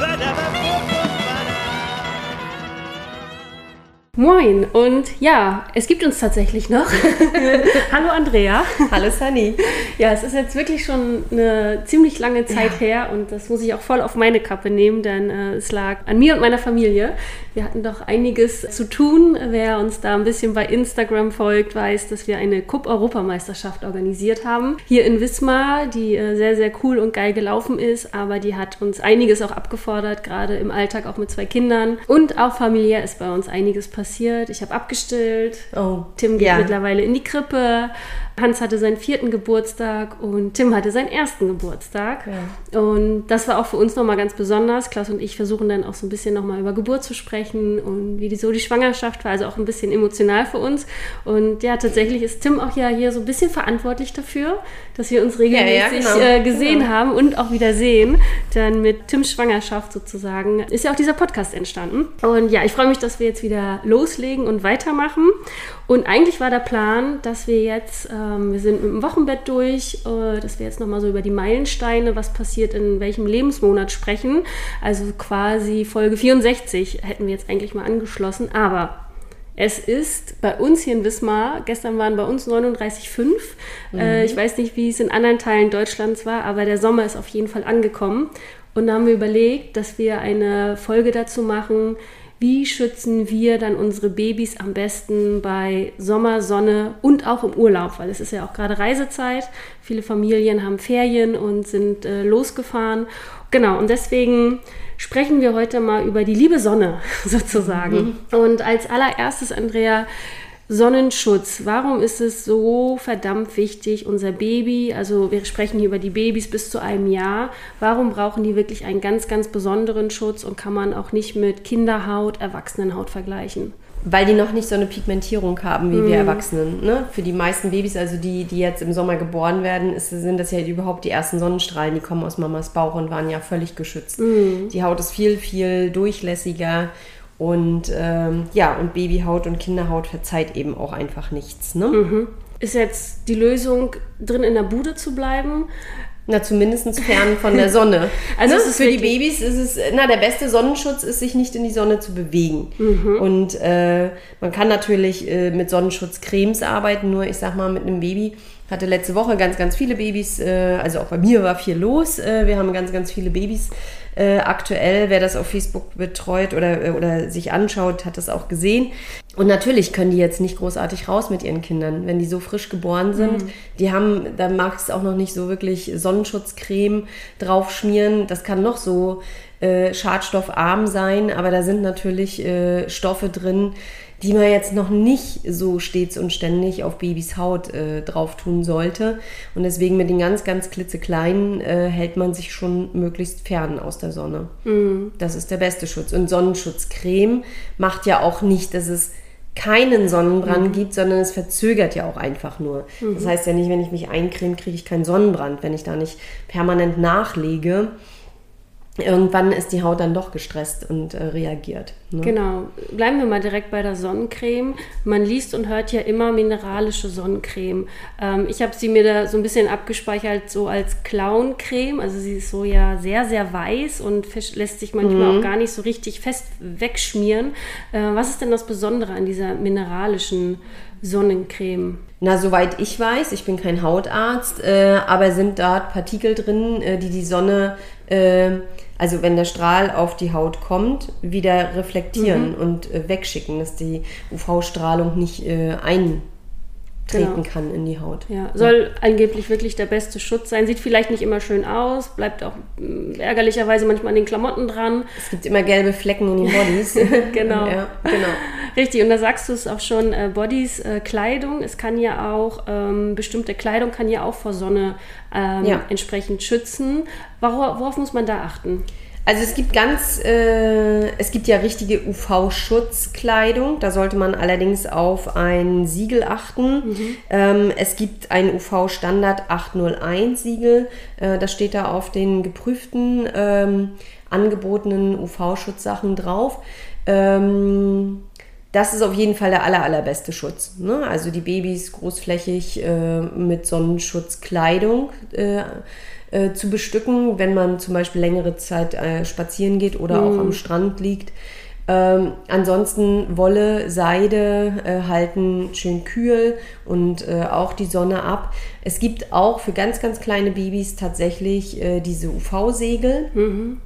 Ba-da-ba-ba-ba. Moin und ja, es gibt uns tatsächlich noch. Hallo Andrea. Hallo Sunny. Ja, es ist jetzt wirklich schon eine ziemlich lange Zeit her und das muss ich auch voll auf meine Kappe nehmen, denn äh, es lag an mir und meiner Familie. Wir hatten doch einiges zu tun. Wer uns da ein bisschen bei Instagram folgt, weiß, dass wir eine Cup-Europameisterschaft organisiert haben. Hier in Wismar, die äh, sehr, sehr cool und geil gelaufen ist, aber die hat uns einiges auch abgefordert, gerade im Alltag auch mit zwei Kindern. Und auch familiär ist bei uns einiges passiert. Ich habe abgestillt. Oh, Tim geht ja. mittlerweile in die Krippe. Hans hatte seinen vierten Geburtstag und Tim hatte seinen ersten Geburtstag. Und das war auch für uns nochmal ganz besonders. Klaus und ich versuchen dann auch so ein bisschen nochmal über Geburt zu sprechen und wie die, so die Schwangerschaft war, also auch ein bisschen emotional für uns. Und ja, tatsächlich ist Tim auch ja hier so ein bisschen verantwortlich dafür, dass wir uns regelmäßig ja, genau. äh, gesehen Genau. haben und auch wieder sehen. Dann mit Tims Schwangerschaft sozusagen ist ja auch dieser Podcast entstanden. Und ja, ich freue mich, dass wir jetzt wieder loslegen und weitermachen. Und eigentlich war der Plan, dass wir jetzt, ähm, wir sind mit dem Wochenbett durch, äh, dass wir jetzt nochmal so über die Meilensteine, was passiert in welchem Lebensmonat sprechen. Also quasi Folge 64 hätten wir jetzt eigentlich mal angeschlossen. Aber es ist bei uns hier in Wismar, gestern waren bei uns 39,5. Äh, ich weiß nicht, wie es in anderen Teilen Deutschlands war, aber der Sommer ist auf jeden Fall angekommen. Und da haben wir überlegt, dass wir eine Folge dazu machen, wie schützen wir dann unsere Babys am besten bei Sommer, Sonne und auch im Urlaub, weil es ist ja auch gerade Reisezeit. Viele Familien haben Ferien und sind äh, losgefahren. Genau, und deswegen sprechen wir heute mal über die liebe Sonne sozusagen. Und als allererstes, Andrea, Sonnenschutz. Warum ist es so verdammt wichtig, unser Baby, also wir sprechen hier über die Babys bis zu einem Jahr, warum brauchen die wirklich einen ganz, ganz besonderen Schutz und kann man auch nicht mit Kinderhaut, Erwachsenenhaut vergleichen? Weil die noch nicht so eine Pigmentierung haben wie wir Erwachsenen. Ne? Für die meisten Babys, also die, die jetzt im Sommer geboren werden, ist, sind das ja überhaupt die ersten Sonnenstrahlen. Die kommen aus Mamas Bauch und waren ja völlig geschützt. Die Haut ist viel, viel durchlässiger. Und ähm, ja, und Babyhaut und Kinderhaut verzeiht eben auch einfach nichts. Ne? Ist jetzt die Lösung, drin in der Bude zu bleiben? Na, zumindest fern von der Sonne. Also ne? für die Babys ist es, na, der beste Sonnenschutz ist, sich nicht in die Sonne zu bewegen. Und äh, man kann natürlich äh, mit Sonnenschutzcremes arbeiten, nur ich sag mal, mit einem Baby hatte letzte Woche ganz, ganz viele Babys, äh, also auch bei mir war viel los. Äh, wir haben ganz, ganz viele Babys äh, aktuell. Wer das auf Facebook betreut oder, äh, oder sich anschaut, hat das auch gesehen. Und natürlich können die jetzt nicht großartig raus mit ihren Kindern, wenn die so frisch geboren sind. Die haben, da mag es auch noch nicht so wirklich Sonnenschutzcreme drauf schmieren. Das kann noch so äh, schadstoffarm sein, aber da sind natürlich äh, Stoffe drin, die man jetzt noch nicht so stets und ständig auf Babys Haut äh, drauf tun sollte. Und deswegen mit den ganz, ganz klitzekleinen äh, hält man sich schon möglichst fern aus der Sonne. Das ist der beste Schutz. Und Sonnenschutzcreme macht ja auch nicht, dass es keinen Sonnenbrand gibt, sondern es verzögert ja auch einfach nur. Das heißt ja nicht, wenn ich mich eincreme, kriege ich keinen Sonnenbrand, wenn ich da nicht permanent nachlege. Irgendwann ist die Haut dann doch gestresst und äh, reagiert. Ne? Genau. Bleiben wir mal direkt bei der Sonnencreme. Man liest und hört ja immer mineralische Sonnencreme. Ähm, ich habe sie mir da so ein bisschen abgespeichert, so als Clown-Creme. Also sie ist so ja sehr, sehr weiß und lässt sich manchmal auch gar nicht so richtig fest wegschmieren. Äh, was ist denn das Besondere an dieser mineralischen Sonnencreme? Na, soweit ich weiß, ich bin kein Hautarzt, äh, aber sind dort Partikel drin, äh, die die Sonne, also wenn der Strahl auf die Haut kommt, wieder reflektieren und äh, wegschicken, dass die UV-Strahlung nicht äh, eintreten Genau. kann in die Haut. Ja, soll angeblich wirklich der beste Schutz sein. Sieht vielleicht nicht immer schön aus, bleibt auch mh, ärgerlicherweise manchmal an den Klamotten dran. Es gibt immer gelbe Flecken in den Bodies. Genau. ja, genau. Richtig, und da sagst du es auch schon, äh, Bodies, äh, Kleidung, es kann ja auch, ähm, bestimmte Kleidung kann ja auch vor Sonne ähm, Ja. entsprechend schützen. Worauf, worauf muss man da achten? Also es gibt ganz, äh, es gibt ja richtige UV-Schutzkleidung. Da sollte man allerdings auf ein Siegel achten. Ähm, es gibt ein UV-Standard 801 Siegel. Äh, das steht da auf den geprüften, ähm, angebotenen UV-Schutzsachen drauf. Ähm, das ist auf jeden Fall der aller, allerbeste Schutz. Ne? Also die Babys großflächig äh, mit Sonnenschutzkleidung äh, zu bestücken, wenn man zum Beispiel längere Zeit äh, spazieren geht oder auch am Strand liegt. Ähm, ansonsten Wolle, Seide äh, halten schön kühl und äh, auch die Sonne ab. Es gibt auch für ganz, ganz kleine Babys tatsächlich äh, diese UV-Segel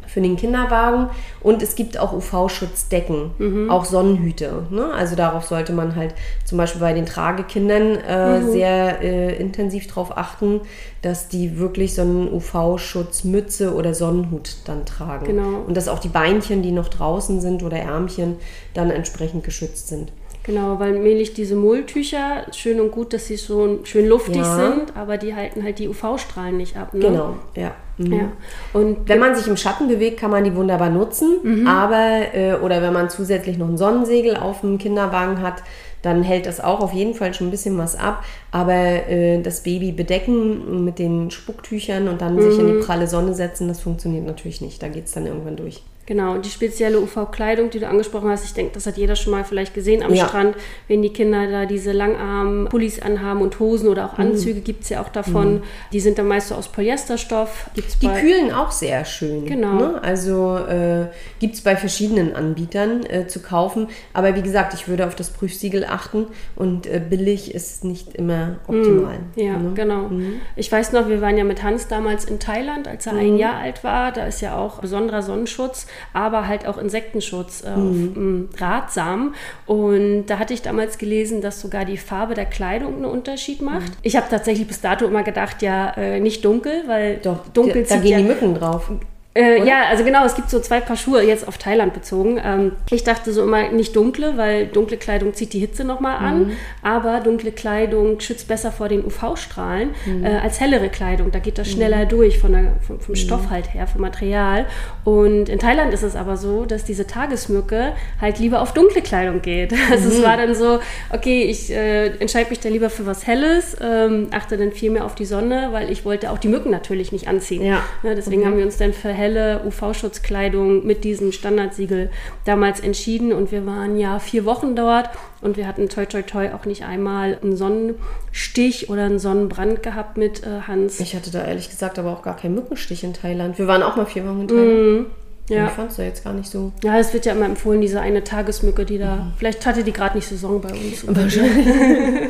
für den Kinderwagen und es gibt auch UV-Schutzdecken, auch Sonnenhüte. Ne? Also darauf sollte man halt zum Beispiel bei den Tragekindern äh, sehr äh, intensiv darauf achten, dass die wirklich so einen UV-Schutzmütze oder Sonnenhut dann tragen. Genau. Und dass auch die Beinchen, die noch draußen sind oder Ärmchen, dann entsprechend geschützt sind. Genau, weil mählich diese Mulltücher, schön und gut, dass sie so schön luftig Ja. sind, aber die halten halt die UV-Strahlen nicht ab. Ne? Genau, ja. Mhm. Ja. Und Wenn man sich im Schatten bewegt, kann man die wunderbar nutzen. Aber, äh, oder wenn man zusätzlich noch ein Sonnensegel auf dem Kinderwagen hat, dann hält das auch auf jeden Fall schon ein bisschen was ab. Aber äh, das Baby bedecken mit den Spucktüchern und dann sich in die pralle Sonne setzen, das funktioniert natürlich nicht. Da geht es dann irgendwann durch. Genau, und die spezielle UV-Kleidung, die du angesprochen hast, ich denke, das hat jeder schon mal vielleicht gesehen am Ja. Strand, wenn die Kinder da diese langarmen Pullis anhaben und Hosen oder Mhm. auch Anzüge gibt es ja auch davon. Die sind dann meist so aus Polyesterstoff. Gibt's Die kühlen auch sehr schön. Genau. Ne? Also äh, gibt es bei verschiedenen Anbietern äh, zu kaufen. Aber wie gesagt, ich würde auf das Prüfsiegel achten und äh, billig ist nicht immer optimal. Ja, ne? genau. Ich weiß noch, wir waren ja mit Hans damals in Thailand, als er ein Jahr alt war. Da ist ja auch besonderer Sonnenschutz, aber halt auch Insektenschutz äh, m, ratsam. Und da hatte ich damals gelesen, dass sogar die Farbe der Kleidung einen Unterschied macht. Ich habe tatsächlich bis dato immer gedacht, ja, äh, nicht dunkel, weil Doch, dunkel da zieht gehen ja, die Mücken drauf. Äh, ja, also genau, es gibt so zwei Paar Schuhe jetzt auf Thailand bezogen. Ähm, ich dachte so immer nicht dunkle, weil dunkle Kleidung zieht die Hitze nochmal an, aber dunkle Kleidung schützt besser vor den UV-Strahlen äh, als hellere Kleidung. Da geht das schneller durch von der, vom, vom Stoff halt her, vom Material. Und in Thailand ist es aber so, dass diese Tagesmücke halt lieber auf dunkle Kleidung geht. Also es war dann so, okay, ich äh, entscheide mich dann lieber für was Helles, ähm, achte dann viel mehr auf die Sonne, weil ich wollte auch die Mücken natürlich nicht anziehen. Ja. Ne, deswegen haben wir uns dann für helle UV-Schutzkleidung mit diesem Standardsiegel damals entschieden und wir waren ja vier Wochen dort und wir hatten toi toi toi auch nicht einmal einen Sonnenstich oder einen Sonnenbrand gehabt mit äh, Hans. Ich hatte da ehrlich gesagt aber auch gar keinen Mückenstich in Thailand. Wir waren auch mal vier Wochen in Thailand. Ja. Ich fand es da jetzt gar nicht so. Ja, es wird ja immer empfohlen, diese eine Tagesmücke, die da, vielleicht hatte die gerade nicht Saison bei uns.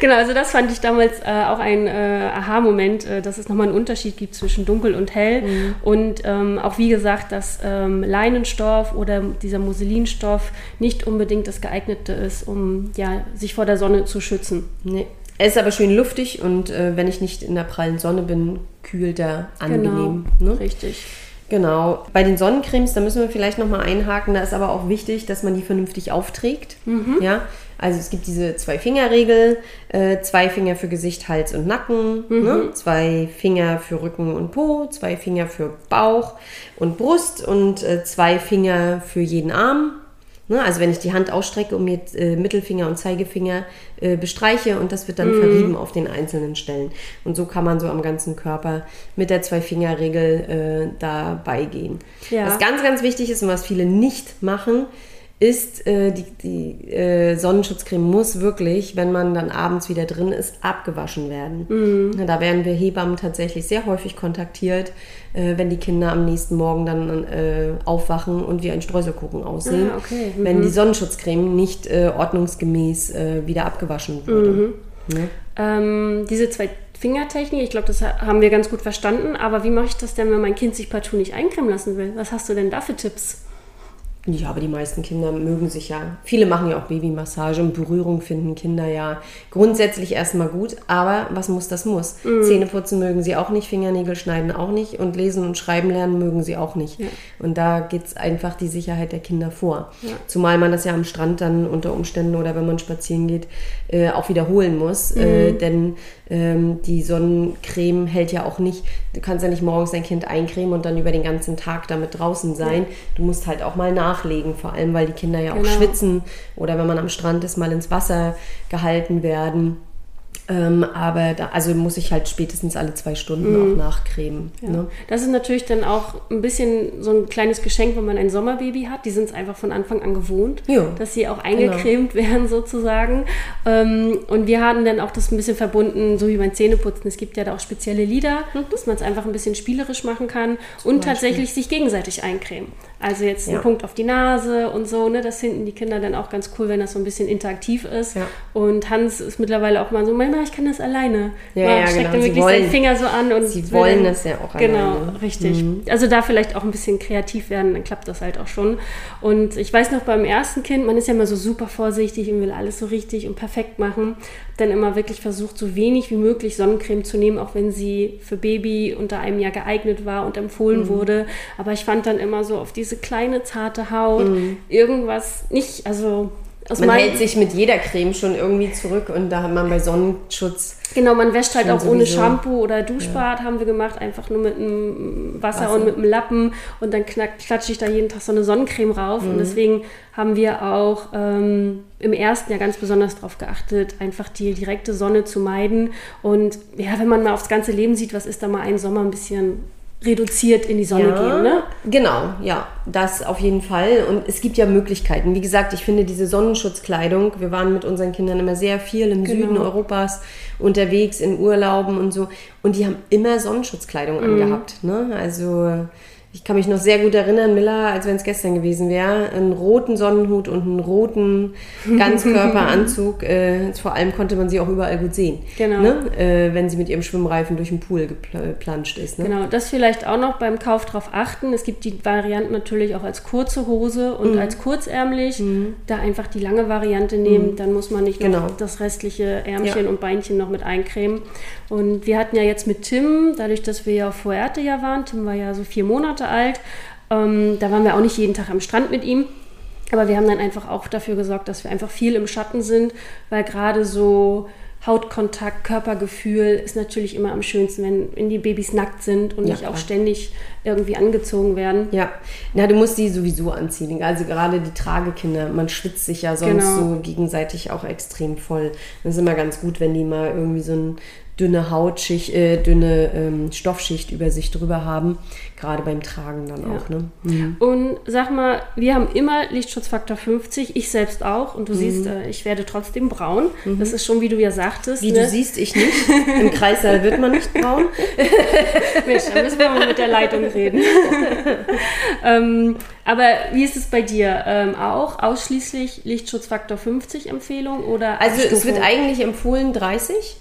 genau, also das fand ich damals äh, auch ein äh, Aha-Moment, äh, dass es nochmal einen Unterschied gibt zwischen dunkel und hell. Und ähm, auch wie gesagt, dass ähm, Leinenstoff oder dieser Musselinstoff nicht unbedingt das geeignete ist, um ja, sich vor der Sonne zu schützen. Nee. Er ist aber schön luftig und äh, wenn ich nicht in der prallen Sonne bin, kühlt er angenehm. Genau, Ne? richtig. Genau. Bei den Sonnencremes, da müssen wir vielleicht nochmal einhaken. Da ist aber auch wichtig, dass man die vernünftig aufträgt. Ja. Also es gibt diese Zwei-Finger-Regel, äh, zwei Finger für Gesicht, Hals und Nacken, ne? zwei Finger für Rücken und Po, zwei Finger für Bauch und Brust und äh, zwei Finger für jeden Arm. Ne? Also wenn ich die Hand ausstrecke und mir äh, Mittelfinger und Zeigefinger äh, bestreiche und das wird dann verrieben auf den einzelnen Stellen. Und so kann man so am ganzen Körper mit der Zwei-Finger-Regel äh, dabei gehen. Ja. Was ganz, ganz wichtig ist und was viele nicht machen, ist, äh, die, die äh, Sonnenschutzcreme muss wirklich, wenn man dann abends wieder drin ist, abgewaschen werden. Ja, Da werden wir Hebammen tatsächlich sehr häufig kontaktiert, äh, wenn die Kinder am nächsten Morgen dann äh, aufwachen und wie ein Streuselkuchen aussehen, Ah, okay. wenn die Sonnenschutzcreme nicht äh, ordnungsgemäß äh, wieder abgewaschen wurde. Ne? Ähm, diese zwei Fingertechnik, ich glaube, das ha- haben wir ganz gut verstanden. Aber wie mache ich das denn, wenn mein Kind sich partout nicht eincremen lassen will? Was hast du denn da für Tipps? Ja, aber die meisten Kinder mögen sich ja. Viele machen ja auch Babymassage und Berührung finden Kinder ja grundsätzlich erstmal gut. Aber was muss, das muss. Zähne putzen mögen sie auch nicht, Fingernägel schneiden auch nicht und lesen und schreiben lernen mögen sie auch nicht. Und da geht's einfach die Sicherheit der Kinder vor. Zumal man das ja am Strand dann unter Umständen oder wenn man spazieren geht, äh, auch wiederholen muss. Äh, denn ähm, die Sonnencreme hält ja auch nicht, du kannst ja nicht morgens dein Kind eincremen und dann über den ganzen Tag damit draußen sein. Du musst halt auch mal nachlegen, vor allem weil die Kinder ja auch Genau. schwitzen oder wenn man am Strand ist, mal ins Wasser gehalten werden. Ähm, aber da, also muss ich halt spätestens alle zwei Stunden Mhm. auch nachcremen. Ne? Das ist natürlich dann auch ein bisschen so ein kleines Geschenk, wenn man ein Sommerbaby hat. Die sind es einfach von Anfang an gewohnt, Ja, dass sie auch eingecremt werden sozusagen. Ähm, und wir haben dann auch das ein bisschen verbunden, so wie beim Zähneputzen. Es gibt ja da auch spezielle Lieder, Mhm. dass man es einfach ein bisschen spielerisch machen kann und tatsächlich sich gegenseitig eincremen. Also jetzt Ja. ein Punkt auf die Nase und so, ne? Das finden die Kinder dann auch ganz cool, wenn das so ein bisschen interaktiv ist. Ja. Und Hans ist mittlerweile auch mal so, Mama, ich kann das alleine. Ja, Mal ja, steckt genau. dann wirklich wollen- seinen Finger so an und Sie wollen das ja auch Genau, alleine. Mhm. richtig. Also da vielleicht auch ein bisschen kreativ werden, dann klappt das halt auch schon. Und ich weiß noch beim ersten Kind, man ist ja immer so super vorsichtig und will alles so richtig und perfekt machen. Dann immer wirklich versucht, so wenig wie möglich Sonnencreme zu nehmen, auch wenn sie für Baby unter einem Jahr geeignet war und empfohlen Mhm. wurde. Aber ich fand dann immer so auf diese kleine, zarte Haut Mhm. irgendwas nicht, also aus Man hält sich mit jeder Creme schon irgendwie zurück und da hat man bei Sonnenschutz Genau, man wäscht halt auch ohne sowieso. Shampoo oder Duschbad, haben wir gemacht, einfach nur mit einem Wasser, Wasser. und mit einem Lappen und dann knack- klatsche ich da jeden Tag so eine Sonnencreme rauf Mhm. und deswegen haben wir auch ähm, im ersten Jahr ganz besonders darauf geachtet, einfach die direkte Sonne zu meiden und ja, wenn man mal aufs ganze Leben sieht, was ist da mal ein Sommer ein bisschen reduziert in die Sonne gehen, ne? Genau, ja, das auf jeden Fall. Und es gibt ja Möglichkeiten. Wie gesagt, ich finde diese Sonnenschutzkleidung, wir waren mit unseren Kindern immer sehr viel im Genau. Süden Europas unterwegs, in Urlauben und so. Und die haben immer Sonnenschutzkleidung Mhm. angehabt. Ne? Also ich kann mich noch sehr gut erinnern, Miller, als wenn es gestern gewesen wäre, einen roten Sonnenhut und einen roten Ganzkörperanzug. äh, vor allem konnte man sie auch überall gut sehen. Genau. Ne? Äh, wenn sie mit ihrem Schwimmreifen durch den Pool geplanscht ist. Ne? Genau, das vielleicht auch noch beim Kauf drauf achten. Es gibt die Varianten natürlich auch als kurze Hose und als kurzärmlich. Da einfach die lange Variante nehmen, dann muss man nicht noch Genau. das restliche Ärmchen Ja. und Beinchen noch mit eincremen. Und wir hatten ja jetzt mit Tim, dadurch, dass wir ja auf Fuerte ja waren, Tim war ja so vier Monate alt, ähm, da waren wir auch nicht jeden Tag am Strand mit ihm. Aber wir haben dann einfach auch dafür gesorgt, dass wir einfach viel im Schatten sind, weil gerade so Hautkontakt, Körpergefühl ist natürlich immer am schönsten, wenn, wenn die Babys nackt sind und Ja, nicht auch ständig irgendwie angezogen werden. Ja, na, du musst die sowieso anziehen. Also gerade die Tragekinder, man schwitzt sich ja sonst Genau. so gegenseitig auch extrem voll. Das ist immer ganz gut, wenn die mal irgendwie so eine dünne Hautschicht, äh, dünne ähm, Stoffschicht über sich drüber haben. Gerade beim Tragen dann auch, ne? Und sag mal, wir haben immer Lichtschutzfaktor 50, ich selbst auch. Und du siehst, äh, ich werde trotzdem braun. Das ist schon, wie du ja sagtest. Wie ne? du siehst, ich nicht. Im Kreissaal wird man nicht braun. Mensch, da müssen wir mal mit der Leitung reden. ähm, aber wie ist es bei dir? Ähm, auch ausschließlich Lichtschutzfaktor 50 Empfehlung oder Also es Abstufung? wird eigentlich empfohlen 30.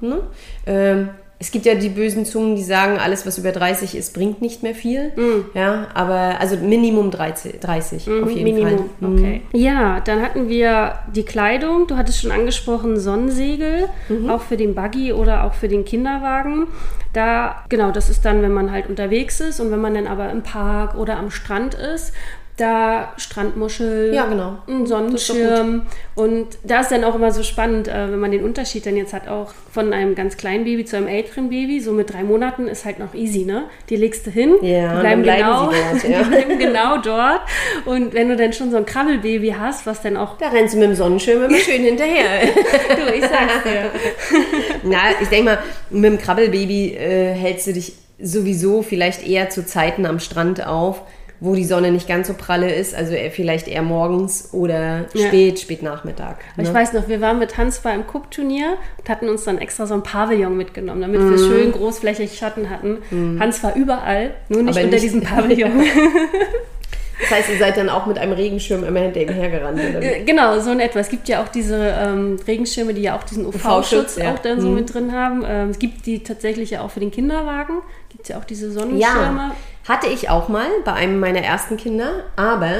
Ne? Ähm, es gibt ja die bösen Zungen, die sagen, alles was über 30 ist, bringt nicht mehr viel. Ja, aber also Minimum 30, 30 auf jeden Minimum, Fall. Mhm. okay. Ja, dann hatten wir die Kleidung. Du hattest schon angesprochen, Sonnensegel, Mhm. auch für den Buggy oder auch für den Kinderwagen. Da, genau, das ist dann, wenn man halt unterwegs ist und wenn man dann aber im Park oder am Strand ist. Da Strandmuschel, Ja, genau. ein Sonnenschirm. Und da ist dann auch immer so spannend, äh, wenn man den Unterschied dann jetzt hat, auch von einem ganz kleinen Baby zu einem älteren Baby. So mit drei Monaten ist halt noch easy, ne? Die legst du hin, Ja, die bleiben, genau, dort, ja. die bleiben genau dort. Und wenn du dann schon so ein Krabbelbaby hast, was dann auch, Da rennst du mit dem Sonnenschirm immer schön hinterher. du, ich sag's dir. Na, ich denke mal, mit dem Krabbelbaby äh, hältst du dich sowieso vielleicht eher zu Zeiten am Strand auf, wo die Sonne nicht ganz so pralle ist, also vielleicht eher morgens oder Ja. spät, spät Nachmittag. Aber Ich ne? weiß noch, wir waren mit Hans beim Cup-Turnier und hatten uns dann extra so ein Pavillon mitgenommen, damit wir schön großflächig Schatten hatten. Hans war überall, nur nicht Aber unter nicht- diesem Pavillon. Das heißt, ihr seid dann auch mit einem Regenschirm immer hinter ihm hergerannt. Oder? Äh, Genau, so in etwa. Es gibt ja auch diese ähm, Regenschirme, die ja auch diesen UV-Schutz ja. auch dann so mit drin haben. Ähm, es gibt die tatsächlich ja auch für den Kinderwagen. Gibt es ja auch diese Sonnenschirme. Ja, hatte ich auch mal bei einem meiner ersten Kinder, aber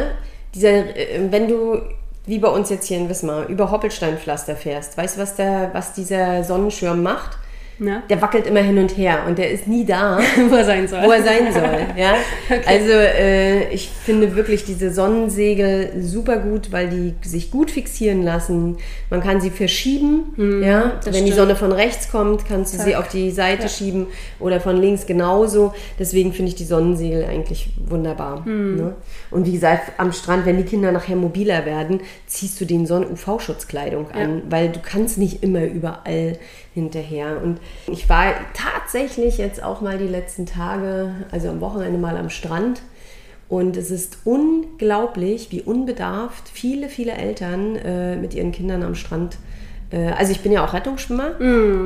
dieser, äh, wenn du wie bei uns jetzt hier in Wismar über Hoppelsteinpflaster fährst, weißt du, was, der, was dieser Sonnenschirm macht? Ja. der wackelt immer hin und her und der ist nie da, Wo er sein soll. wo er sein soll. Ja? Also äh, ich finde wirklich diese Sonnensegel super gut, weil die sich gut fixieren lassen. Man kann sie verschieben. ja? Mhm, das Wenn die stimmt. Sonne von rechts kommt, kannst du sie Zack. auf die Seite Ja. schieben oder von links genauso. Deswegen finde ich die Sonnensegel eigentlich wunderbar. Mhm. Ne? Und wie gesagt, am Strand, wenn die Kinder nachher mobiler werden, ziehst du den Sonnen-UV-Schutzkleidung an, weil du kannst nicht immer überall hinterher. Und ich war tatsächlich jetzt auch mal die letzten Tage, also am Wochenende mal am Strand. Und es ist unglaublich, wie unbedarft viele, viele Eltern äh, mit ihren Kindern am Strand. Äh, also ich bin ja auch Rettungsschwimmer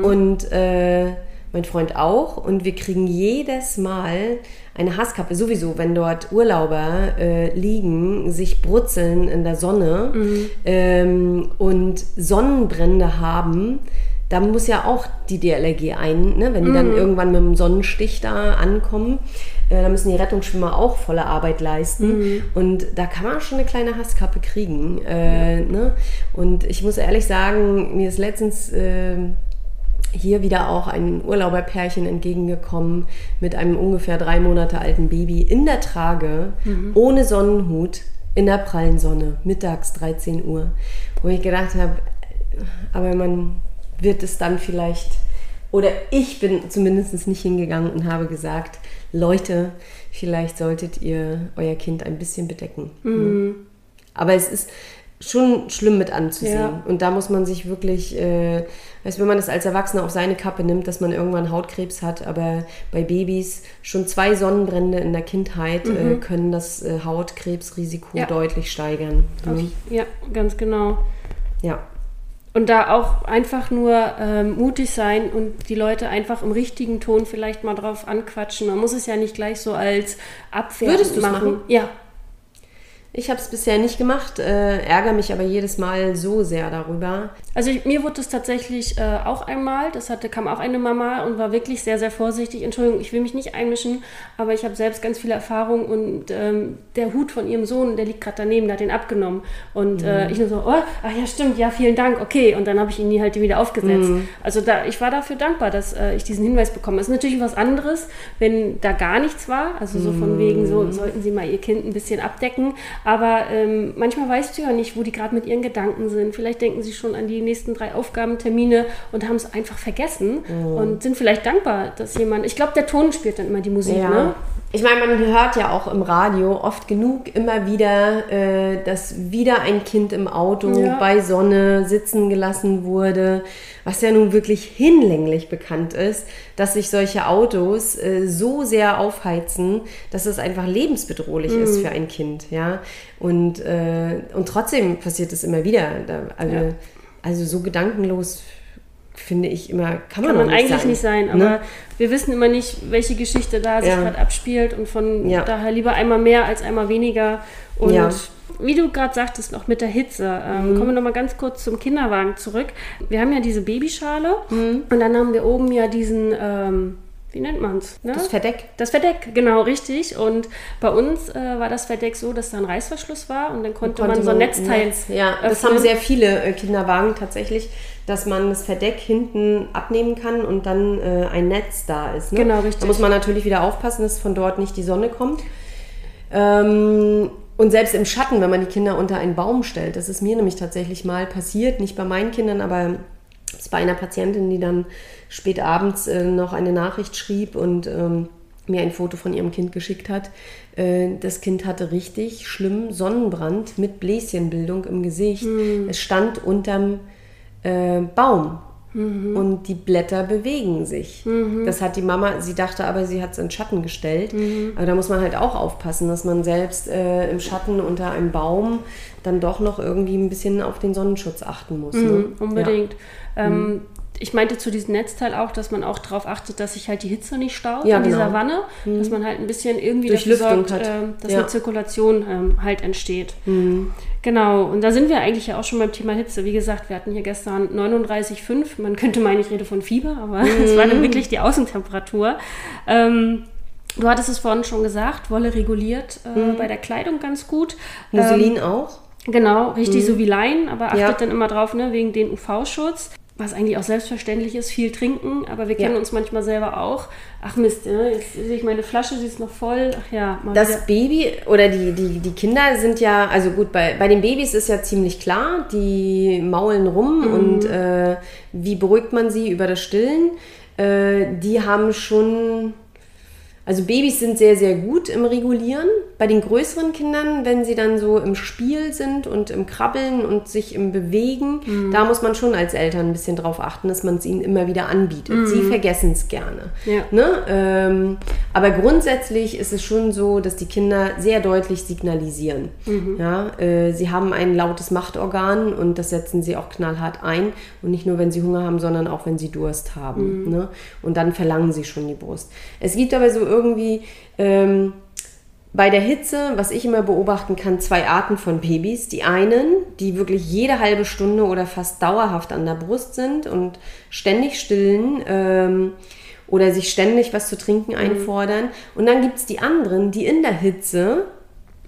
und äh, mein Freund auch. Und wir kriegen jedes Mal eine Hasskappe. Sowieso, wenn dort Urlauber äh, liegen, sich brutzeln in der Sonne ähm, und Sonnenbrände haben. Da muss ja auch die DLRG ein, ne? wenn die dann irgendwann mit dem Sonnenstich da ankommen. Äh, da müssen die Rettungsschwimmer auch volle Arbeit leisten. Und da kann man schon eine kleine Hasskappe kriegen. Äh, ne? Und ich muss ehrlich sagen, mir ist letztens äh, hier wieder auch ein Urlauberpärchen entgegengekommen mit einem ungefähr drei Monate alten Baby in der Trage, ohne Sonnenhut, in der prallen Sonne, mittags 13 Uhr. Wo ich gedacht habe, aber man wird es dann vielleicht, oder ich bin zumindest nicht hingegangen und habe gesagt, Leute, vielleicht solltet ihr euer Kind ein bisschen bedecken. Ne? Aber es ist schon schlimm mit anzusehen. Ja. Und da muss man sich wirklich, äh, weißt, wenn man das als Erwachsener auf seine Kappe nimmt, dass man irgendwann Hautkrebs hat, aber bei Babys schon zwei Sonnenbrände in der Kindheit äh, können das äh, Hautkrebsrisiko Ja. deutlich steigern. Ne? ja, ganz genau. Ja. Und da auch einfach nur ähm, mutig sein und die Leute einfach im richtigen Ton vielleicht mal drauf anquatschen. Man muss es ja nicht gleich so als Abwehr Würdest machen. machen? Ja, Ich habe es bisher nicht gemacht, äh, ärgere mich aber jedes Mal so sehr darüber. Also ich, mir wurde es tatsächlich äh, auch einmal, das hatte, kam auch eine Mama und war wirklich sehr, sehr vorsichtig. Entschuldigung, ich will mich nicht einmischen, aber ich habe selbst ganz viele Erfahrungen und ähm, der Hut von ihrem Sohn, der liegt gerade daneben, der hat den abgenommen. Und äh, ich nur so, oh, ach ja, stimmt, ja, vielen Dank, okay. Und dann habe ich ihn die halt wieder aufgesetzt. Also da, ich war dafür dankbar, dass äh, ich diesen Hinweis bekomme. Es ist natürlich was anderes, wenn da gar nichts war, also so von wegen, so sollten Sie mal Ihr Kind ein bisschen abdecken. Aber ähm, manchmal weißt du ja nicht, wo die gerade mit ihren Gedanken sind. Vielleicht denken sie schon an die nächsten drei Aufgabentermine und haben es einfach vergessen und sind vielleicht dankbar, dass jemand. Ich glaube, der Ton spielt dann immer die Musik, Ja. ne? Ich meine, man hört ja auch im Radio oft genug immer wieder, äh, dass wieder ein Kind im Auto Ja. bei Sonne sitzen gelassen wurde, was ja nun wirklich hinlänglich bekannt ist, dass sich solche Autos äh, so sehr aufheizen, dass es einfach lebensbedrohlich Mhm. ist für ein Kind, ja. Und, äh, und trotzdem passiert es immer wieder. Da, also, Ja. Also so gedankenlos finde ich immer, kann man, Kann man nicht eigentlich sein, nicht sein, aber ne? wir wissen immer nicht, welche Geschichte da sich Ja. gerade abspielt und von Ja. daher lieber einmal mehr als einmal weniger. Und Ja. Mhm. wie du gerade sagtest, noch mit der Hitze, ähm, kommen wir noch mal ganz kurz zum Kinderwagen zurück. Wir haben ja diese Babyschale Mhm. und dann haben wir oben ja diesen, ähm, wie nennt man es? Ne? Das Verdeck. Das Verdeck, genau, richtig. Und bei uns äh, war das Verdeck so, dass da ein Reißverschluss war und dann konnte, man so ein Netzteil. Netz, ja, das öffnen. haben sehr viele äh, Kinderwagen tatsächlich, dass man das Verdeck hinten abnehmen kann und dann äh, ein Netz da ist. Ne? Genau, richtig. Da muss man natürlich wieder aufpassen, dass von dort nicht die Sonne kommt. Ähm, und selbst im Schatten, wenn man die Kinder unter einen Baum stellt, das ist mir nämlich tatsächlich mal passiert, nicht bei meinen Kindern, aber es ist bei einer Patientin, die dann spät abends äh, noch eine Nachricht schrieb und ähm, mir ein Foto von ihrem Kind geschickt hat. Äh, das Kind hatte richtig schlimm Sonnenbrand mit Bläschenbildung im Gesicht. Es stand unterm äh, Baum. Und die Blätter bewegen sich. Das hat die Mama, sie dachte aber, sie hat es in Schatten gestellt. Aber da muss man halt auch aufpassen, dass man selbst äh, im Schatten unter einem Baum dann doch noch irgendwie ein bisschen auf den Sonnenschutz achten muss. ne? Mhm, unbedingt. Ähm, ich meinte zu diesem Netzteil auch, dass man auch darauf achtet, dass sich halt die Hitze nicht staut Ja, in dieser genau. Wanne, dass man halt ein bisschen irgendwie dafür sorgt, hat. ähm, dass Ja. eine Zirkulation ähm, halt entsteht. Genau, und da sind wir eigentlich ja auch schon beim Thema Hitze. Wie gesagt, wir hatten hier gestern 39,5. Man könnte meinen, ich rede von Fieber, aber es war dann wirklich die Außentemperatur. Ähm, du hattest es vorhin schon gesagt, Wolle reguliert äh, bei der Kleidung ganz gut. Musselin auch? Genau, richtig so wie Leinen, aber achtet Ja. dann immer drauf, ne, wegen den UV-Schutz. Was eigentlich auch selbstverständlich ist, viel trinken, aber wir kennen Ja. uns manchmal selber auch. Ach Mist, ja, jetzt sehe ich meine Flasche, sie ist noch voll. Ach ja, mal Das wieder. Baby oder die, die, die Kinder sind ja, also gut, bei, bei den Babys ist ja ziemlich klar, die maulen rum und äh, wie beruhigt man sie über das Stillen? Äh, die haben schon, also Babys sind sehr, sehr gut im Regulieren. Bei den größeren Kindern, wenn sie dann so im Spiel sind und im Krabbeln und sich im Bewegen, da muss man schon als Eltern ein bisschen drauf achten, dass man es ihnen immer wieder anbietet. Sie vergessen es gerne. Ja. Ne? Ähm, aber grundsätzlich ist es schon so, dass die Kinder sehr deutlich signalisieren. Ja, äh, sie haben ein lautes Machtorgan und das setzen sie auch knallhart ein. Und nicht nur, wenn sie Hunger haben, sondern auch, wenn sie Durst haben. Ne? Und dann verlangen sie schon die Brust. Es gibt aber so irgendwie ähm, bei der Hitze, was ich immer beobachten kann, zwei Arten von Babys. Die einen, die wirklich jede halbe Stunde oder fast dauerhaft an der Brust sind und ständig stillen ähm, oder sich ständig was zu trinken einfordern. Und dann gibt es die anderen, die in der Hitze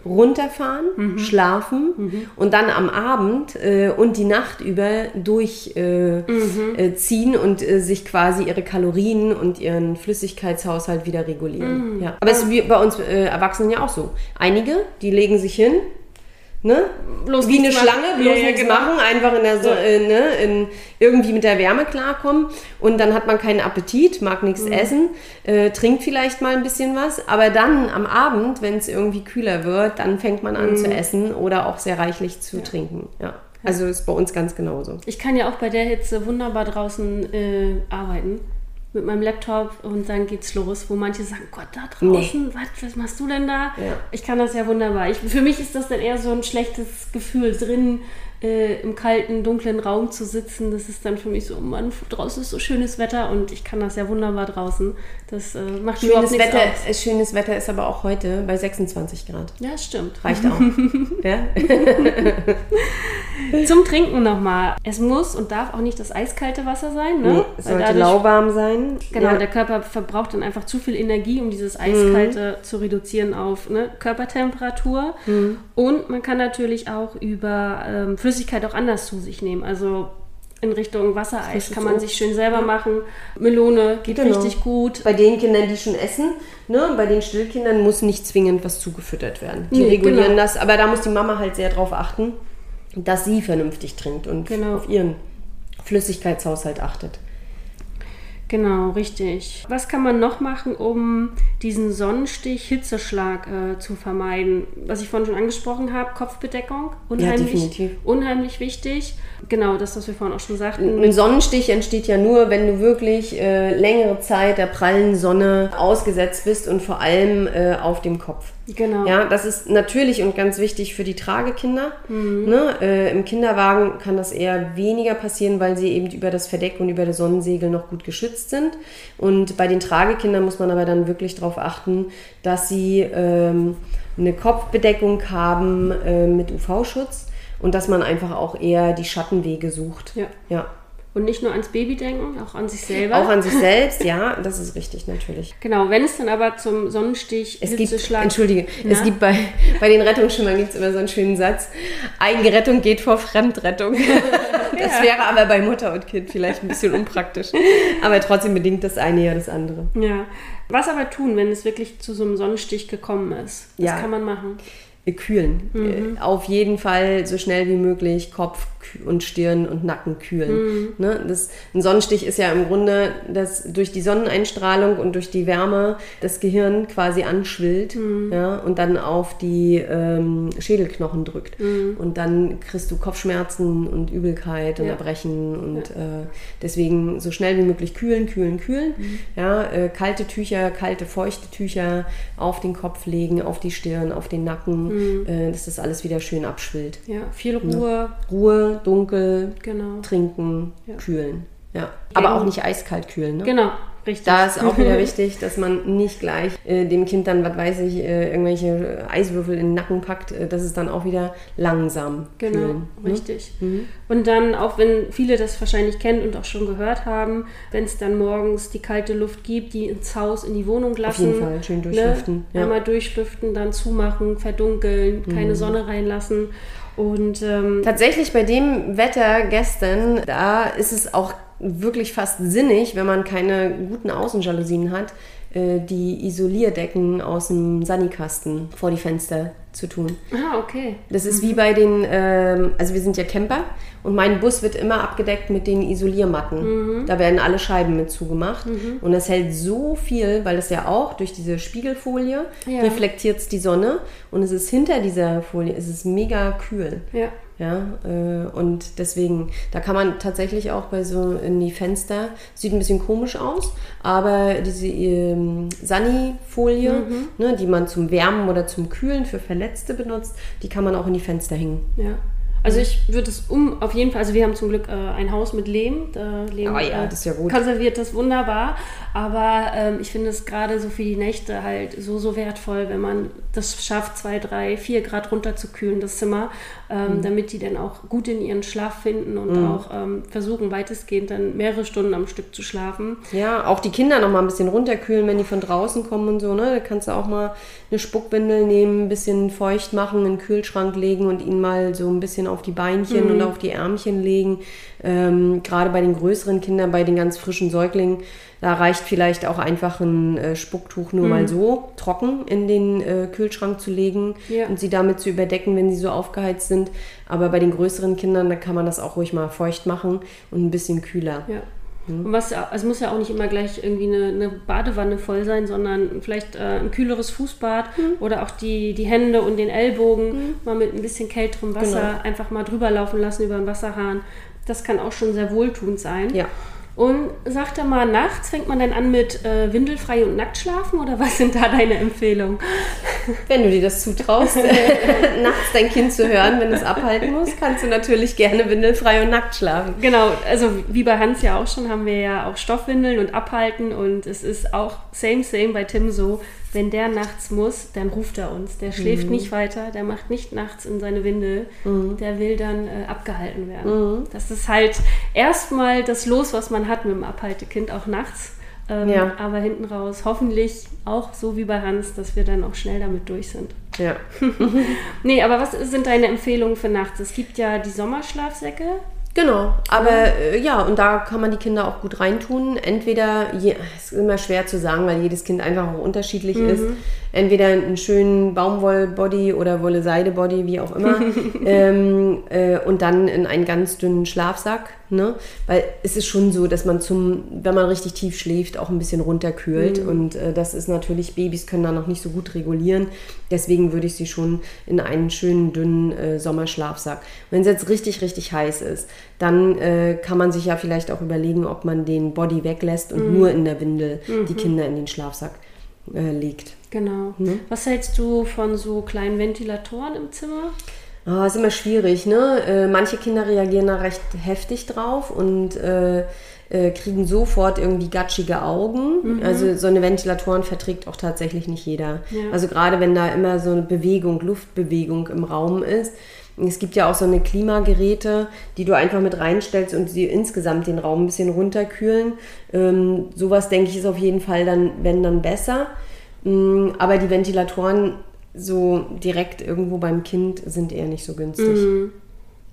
runterfahren, schlafen und dann am Abend äh, und die Nacht über durchziehen äh, äh, ziehen und äh, sich quasi ihre Kalorien und ihren Flüssigkeitshaushalt wieder regulieren. Ja. Aber es ist bei uns äh, Erwachsenen ja auch so. Einige, die legen sich hin, ne? Bloß wie eine machen. Schlange, bloß Ja, ja, nichts genau. machen, einfach in der so äh, ne, in, irgendwie mit der Wärme klarkommen und dann hat man keinen Appetit, mag nichts Mhm. essen, äh, trinkt vielleicht mal ein bisschen was, aber dann am Abend, wenn es irgendwie kühler wird, dann fängt man an Mhm. zu essen oder auch sehr reichlich zu trinken. Ja. Also ist bei uns ganz genauso. Ich kann ja auch bei der Hitze wunderbar draußen äh, arbeiten. Mit meinem Laptop und dann geht's los, wo manche sagen, Gott, da draußen, was, was machst du denn da? Ja. Ich kann das ja wunderbar. Ich, für mich ist das dann eher so ein schlechtes Gefühl, drin äh, im kalten, dunklen Raum zu sitzen. Das ist dann für mich so, oh Mann, draußen ist so schönes Wetter und ich kann das ja wunderbar draußen. Das äh, macht Schönes Wetter, aus. äh, schönes Wetter ist aber auch heute bei 26 Grad. Ja, stimmt. Reicht auch. ja? Zum Trinken nochmal. Es muss und darf auch nicht das eiskalte Wasser sein. Ne? Nee, es sollte dadurch- lauwarm sein. Genau, ja. der Körper verbraucht dann einfach zu viel Energie, um dieses Eiskalte zu reduzieren auf ne, Körpertemperatur. Und man kann natürlich auch über ähm, Flüssigkeit auch anders zu sich nehmen. Also in Richtung Wassereis kann man sich schön selber machen. Melone geht Genau. richtig gut. Bei den Kindern, die schon essen, ne, bei den Stillkindern muss nicht zwingend was zugefüttert werden. Die Nee, regulieren genau. das, aber da muss die Mama halt sehr drauf achten, dass sie vernünftig trinkt und Genau. auf ihren Flüssigkeitshaushalt achtet. Genau, richtig. Was kann man noch machen, um diesen Sonnenstich, Hitzeschlag äh, zu vermeiden? Was ich vorhin schon angesprochen habe, Kopfbedeckung, unheimlich, definitiv. unheimlich wichtig. Genau, das, was wir vorhin auch schon sagten. Ein Sonnenstich entsteht ja nur, wenn du wirklich äh, längere Zeit der prallen Sonne ausgesetzt bist und vor allem äh, auf dem Kopf. Genau. Ja, das ist natürlich und ganz wichtig für die Tragekinder. Ne? Äh, Im Kinderwagen kann das eher weniger passieren, weil sie eben über das Verdeck und über das Sonnensegel noch gut geschützt sind. Und bei den Tragekindern muss man aber dann wirklich darauf achten, dass sie ähm, eine Kopfbedeckung haben äh, mit UV-Schutz und dass man einfach auch eher die Schattenwege sucht. Ja. ja. Und nicht nur ans Baby denken, auch an sich selber. Auch an sich selbst, ja, das ist richtig natürlich. genau, wenn es dann aber zum Sonnenstich, Es gibt, entschuldige, es Ja? gibt bei, bei den Rettungsschimmern gibt es immer so einen schönen Satz, Eigenrettung geht vor Fremdrettung. Das wäre aber bei Mutter und Kind vielleicht ein bisschen unpraktisch. Aber trotzdem bedingt das eine ja das andere. Ja. Was aber tun, wenn es wirklich zu so einem Sonnenstich gekommen ist? Was Ja. kann man machen? Kühlen. Äh, Auf jeden Fall so schnell wie möglich Kopf und Stirn und Nacken kühlen. Ne? Das, ein Sonnenstich ist ja im Grunde, dass durch die Sonneneinstrahlung und durch die Wärme das Gehirn quasi anschwillt ja? und dann auf die ähm, Schädelknochen drückt. Und dann kriegst du Kopfschmerzen und Übelkeit und Ja. Erbrechen und äh, deswegen so schnell wie möglich kühlen, kühlen, kühlen. Ja? Äh, kalte Tücher, kalte, feuchte Tücher auf den Kopf legen, auf die Stirn, auf den Nacken, äh, dass das alles wieder schön abschwillt. Ja, viel Ruhe. Ruhe, dunkel, Genau. trinken, kühlen. Ja. Aber auch nicht eiskalt kühlen. Ne? Genau. richtig. Da ist auch wieder wichtig, dass man nicht gleich äh, dem Kind dann, was weiß ich, äh, irgendwelche Eiswürfel in den Nacken packt. Äh, das ist dann auch wieder langsam. Genau, kühlen, ne? richtig. Und dann, auch wenn viele das wahrscheinlich kennen und auch schon gehört haben, wenn es dann morgens die kalte Luft gibt, die ins Haus, in die Wohnung lassen. jeden Fall, schön durchlüften, Ne? ja. Mhm. Einmal durchlüften, dann zumachen, verdunkeln, keine Sonne reinlassen. Und ähm, Tatsächlich bei dem Wetter gestern, da ist es auch wirklich fast sinnig, wenn man keine guten Außenjalousien hat, äh, die Isolierdecken aus dem Sanikasten vor die Fenster zu tun. ah, okay. Das ist wie bei den, ähm, also wir sind ja Camper und mein Bus wird immer abgedeckt mit den Isoliermatten. Da werden alle Scheiben mit zugemacht und das hält so viel, weil es ja auch durch diese Spiegelfolie Ja. reflektiert die Sonne und es ist hinter dieser Folie, es ist mega kühl. Ja. Ja, äh, und deswegen, da kann man tatsächlich auch bei so in die Fenster, sieht ein bisschen komisch aus, aber diese ähm, Sani-Folie, Mhm. ne, die man zum Wärmen oder zum Kühlen für Verletzte benutzt, die kann man auch in die Fenster hängen. Ja. Also ich würde es um, auf jeden Fall, also wir haben zum Glück äh, ein Haus mit Lehm. Da Lehm Oh ja, äh, das ist ja gut. konserviert das wunderbar. Aber ähm, ich finde es gerade so für die Nächte halt so, so wertvoll, wenn man das schafft, zwei, drei, vier Grad runterzukühlen, das Zimmer, ähm, Mhm. damit die dann auch gut in ihren Schlaf finden und auch ähm, versuchen, weitestgehend dann mehrere Stunden am Stück zu schlafen. Ja, auch die Kinder noch mal ein bisschen runterkühlen, wenn die von draußen kommen und so, ne? Da kannst du auch mal eine Spuckwindel nehmen, ein bisschen feucht machen, in den Kühlschrank legen und ihn mal so ein bisschen auf die Beinchen Mhm. und auf die Ärmchen legen. Ähm, Gerade bei den größeren Kindern, bei den ganz frischen Säuglingen, da reicht vielleicht auch einfach ein äh, Spucktuch nur Mhm. mal so trocken in den äh, Kühlschrank zu legen Ja. und sie damit zu überdecken, wenn sie so aufgeheizt sind. Aber bei den größeren Kindern, da kann man das auch ruhig mal feucht machen und ein bisschen kühler. Ja. Und was, es muss ja auch nicht immer gleich irgendwie eine, eine Badewanne voll sein, sondern vielleicht äh, ein kühleres Fußbad oder auch die, die Hände und den Ellbogen mal mit ein bisschen kälterem Wasser Genau. einfach mal drüber laufen lassen über den Wasserhahn. Das kann auch schon sehr wohltuend sein. Ja. Und sag doch mal, nachts fängt man dann an mit äh, windelfrei und nackt schlafen oder was sind da deine Empfehlungen? Wenn du dir das zutraust, nachts dein Kind zu hören, wenn es abhalten muss, kannst du natürlich gerne windelfrei und nackt schlafen. Genau, also wie bei Hans ja auch schon, haben wir ja auch Stoffwindeln und Abhalten und es ist auch same, same bei Tim so, wenn der nachts muss, dann ruft er uns. Der schläft Mhm. nicht weiter, der macht nicht nachts in seine Windel, der will dann äh, abgehalten werden. Mhm. Das ist halt erstmal das Los, was man hat mit dem Abhaltekind, auch nachts. Ähm, Ja. Aber hinten raus hoffentlich auch so wie bei Hans, dass wir dann auch schnell damit durch sind. Ja. Nee, aber was sind deine Empfehlungen für nachts? Es gibt ja die Sommerschlafsäcke. Genau, aber äh, ja, und da kann man die Kinder auch gut reintun. Entweder, je, es ist immer schwer zu sagen, weil jedes Kind einfach auch unterschiedlich ist. Entweder einen schönen Baumwoll-Body oder Wolle-Seide-Body, wie auch immer. ähm, äh, und dann in einen ganz dünnen Schlafsack. Ne? Weil es ist schon so, dass man zum, wenn man richtig tief schläft, auch ein bisschen runterkühlt. Und äh, das ist natürlich, Babys können da noch nicht so gut regulieren. Deswegen würde ich sie schon in einen schönen, dünnen äh, Sommerschlafsack. Wenn es jetzt richtig, richtig heiß ist, dann äh, kann man sich ja vielleicht auch überlegen, ob man den Body weglässt und nur in der Windel die Kinder in den Schlafsack äh, legt. Genau. Mhm. Was hältst du von so kleinen Ventilatoren im Zimmer? Ah, ist immer schwierig, ne? Äh, manche Kinder reagieren da recht heftig drauf und äh, äh, kriegen sofort irgendwie gatschige Augen. Also so eine Ventilatoren verträgt auch tatsächlich nicht jeder. Ja. Also gerade wenn da immer so eine Bewegung, Luftbewegung im Raum ist. Es gibt ja auch so eine Klimageräte, die du einfach mit reinstellst und sie insgesamt den Raum ein bisschen runterkühlen. Ähm, sowas denke ich ist auf jeden Fall dann, wenn dann besser. Mm, Aber die Ventilatoren so direkt irgendwo beim Kind sind eher nicht so günstig.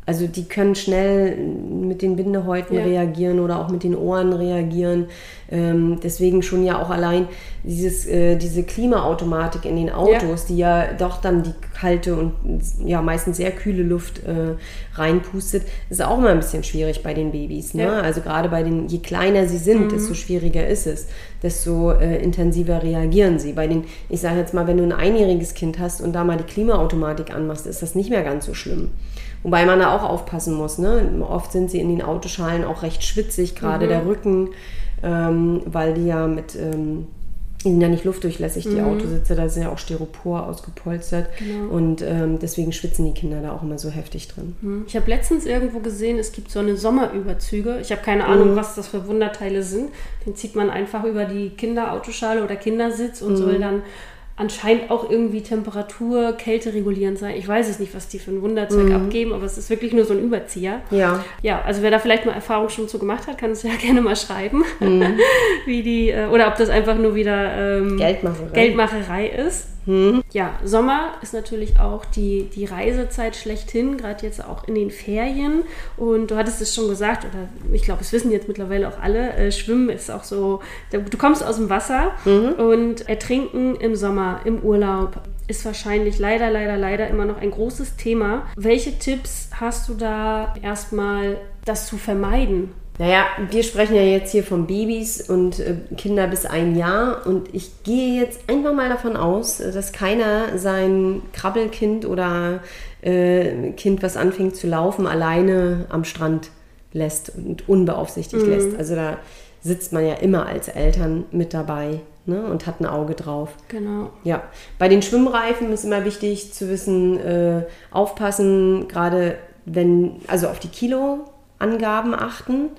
Also die können schnell mit den Bindehäuten Ja. reagieren oder auch mit den Ohren reagieren. Ähm, deswegen schon ja auch allein dieses, äh, diese Klimaautomatik in den Autos, die ja doch dann die kalte und ja meistens sehr kühle Luft äh, reinpustet, ist auch immer ein bisschen schwierig bei den Babys. Ne? Ja. Also gerade bei den, je kleiner sie sind, desto schwieriger ist es, desto äh, intensiver reagieren sie. Bei den, ich sage jetzt mal, wenn du ein einjähriges Kind hast und da mal die Klimaautomatik anmachst, ist das nicht mehr ganz so schlimm. Wobei man da auch aufpassen muss. Ne? Oft sind sie in den Autoschalen auch recht schwitzig, gerade der Rücken, ähm, weil die ja mit ähm, die sind ja nicht luftdurchlässig, die Mhm. Autositze, da sind ja auch Styropor ausgepolstert. Genau. Und ähm, deswegen schwitzen die Kinder da auch immer so heftig drin. Ich habe letztens irgendwo gesehen, es gibt so eine Sommerüberzüge. Ich habe keine Ahnung, was das für Wunderteile sind. Den zieht man einfach über die Kinderautoschale oder Kindersitz und soll dann anscheinend auch irgendwie Temperatur, Kälte regulierend sein. Ich weiß es nicht, was die für ein Wunderzeug abgeben, aber es ist wirklich nur so ein Überzieher. Ja. Ja, also wer da vielleicht mal Erfahrung schon zu gemacht hat, kann es ja gerne mal schreiben, wie die, äh, oder ob das einfach nur wieder ähm, Geldmacherei. Geldmacherei ist. Ja, Sommer ist natürlich auch die, die Reisezeit schlechthin, gerade jetzt auch in den Ferien. Und du hattest es schon gesagt, oder ich glaube, es wissen jetzt mittlerweile auch alle, äh, Schwimmen ist auch so, du kommst aus dem Wasser und Ertrinken im Sommer, im Urlaub ist wahrscheinlich leider, leider, leider immer noch ein großes Thema. Welche Tipps hast du da erstmal, das zu vermeiden? Naja, wir sprechen ja jetzt hier von Babys und äh, Kinder bis ein Jahr und ich gehe jetzt einfach mal davon aus, äh, dass keiner sein Krabbelkind oder äh, Kind, was anfängt zu laufen, alleine am Strand lässt und unbeaufsichtigt lässt. Also da sitzt man ja immer als Eltern mit dabei ne, und hat ein Auge drauf. Genau. Ja, bei den Schwimmreifen ist immer wichtig zu wissen, äh, aufpassen, gerade wenn, also auf die Kiloangaben achten,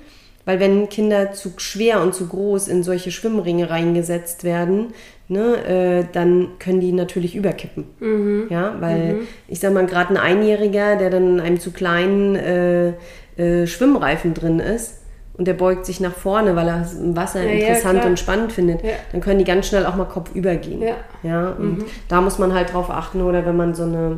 weil wenn Kinder zu schwer und zu groß in solche Schwimmringe reingesetzt werden, ne, äh, dann können die natürlich überkippen. Ja, weil ich sag mal, gerade ein Einjähriger, der dann in einem zu kleinen äh, äh, Schwimmreifen drin ist, und der beugt sich nach vorne, weil er es im Wasser Ja, ja, interessant klar. und spannend findet, Ja. dann können die ganz schnell auch mal kopfüber gehen. Ja. Ja, und da muss man halt drauf achten, oder wenn man so eine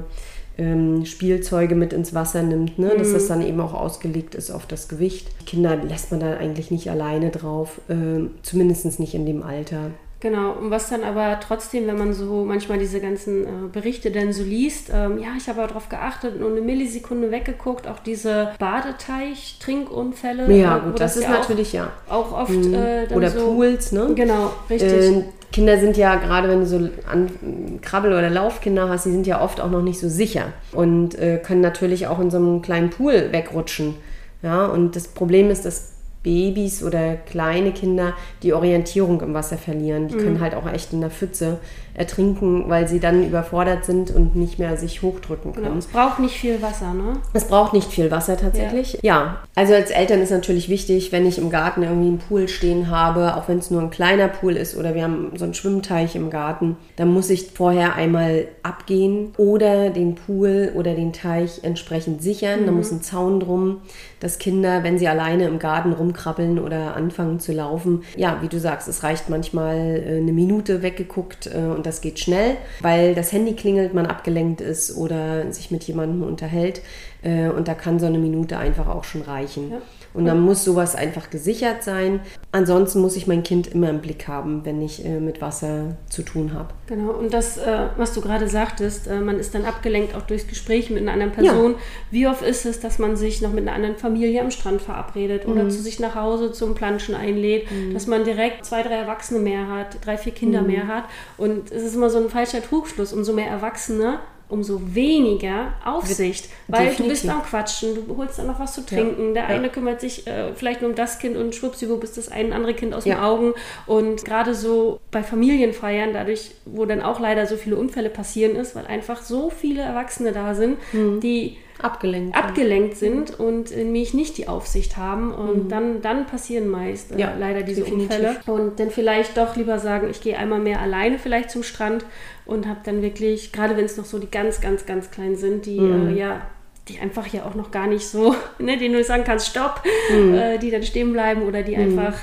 ähm, Spielzeuge mit ins Wasser nimmt, ne, dass das dann eben auch ausgelegt ist auf das Gewicht. Kinder lässt man da eigentlich nicht alleine drauf, ähm, zumindest nicht in dem Alter. Genau, und was dann aber trotzdem, wenn man so manchmal diese ganzen äh, Berichte dann so liest, ähm, ja, ich habe darauf geachtet, nur eine Millisekunde weggeguckt, auch diese Badeteich-Trinkunfälle. Ja, wo gut, das, ist ja natürlich ja. auch, auch oft äh, dann Oder so, Pools, ne? Genau, richtig. Äh, Kinder sind ja, gerade wenn du so an, Krabbel- oder Laufkinder hast, die sind ja oft auch noch nicht so sicher und äh, können natürlich auch in so einem kleinen Pool wegrutschen. Ja, und das Problem ist, dass Babys oder kleine Kinder die Orientierung im Wasser verlieren. Die können halt auch echt in der Pfütze ertrinken, weil sie dann überfordert sind und nicht mehr sich hochdrücken können. genau. Es braucht nicht viel Wasser, ne? Es braucht nicht viel Wasser tatsächlich. Ja. also als Eltern ist natürlich wichtig, wenn ich im Garten irgendwie einen Pool stehen habe, auch wenn es nur ein kleiner Pool ist oder wir haben so einen Schwimmteich im Garten, dann muss ich vorher einmal abgehen oder den Pool oder den Teich entsprechend sichern. Da muss ein Zaun drum, dass Kinder, wenn sie alleine im Garten rumkrabbeln oder anfangen zu laufen, ja, wie du sagst, es reicht manchmal äh, eine Minute weggeguckt äh, und das geht schnell, weil das Handy klingelt, man abgelenkt ist oder sich mit jemandem unterhält äh, und da kann so eine Minute einfach auch schon reichen. Und dann muss sowas einfach gesichert sein. Ansonsten muss ich mein Kind immer im Blick haben, wenn ich äh, mit Wasser zu tun habe. Genau, und das, äh, was du gerade sagtest, äh, man ist dann abgelenkt auch durchs Gespräch mit einer anderen Person. Wie oft ist es, dass man sich noch mit einer anderen Familie am Strand verabredet oder zu sich nach Hause zum Planschen einlädt, dass man direkt zwei, drei Erwachsene mehr hat, drei, vier Kinder mehr hat. Und es ist immer so ein falscher Trugschluss. Umso mehr Erwachsene, umso weniger Aufsicht. Weil du bist definitiv. am Quatschen, du holst dann noch was zu trinken. Der eine kümmert sich äh, vielleicht nur um das Kind und schwuppsiwupp ist das ein andere Kind aus Ja. den Augen. Und gerade so bei Familienfeiern, dadurch, wo dann auch leider so viele Unfälle passieren ist, weil einfach so viele Erwachsene da sind, die Abgelenkt. abgelenkt sind und nämlich nicht die Aufsicht haben. Und dann, dann passieren meist äh, Mhm. Ja, leider diese definitiv. Unfälle. Und dann vielleicht doch lieber sagen, ich gehe einmal mehr alleine vielleicht zum Strand und habe dann wirklich, gerade wenn es noch so die ganz, ganz, ganz kleinen sind, die Mhm. äh, ja die einfach ja auch noch gar nicht so, ne, denen du sagen kannst, stopp, Mhm. äh, die dann stehen bleiben oder die einfach,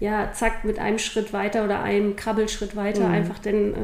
ja, zack, mit einem Schritt weiter oder einem Krabbelschritt weiter Mhm. einfach dann äh,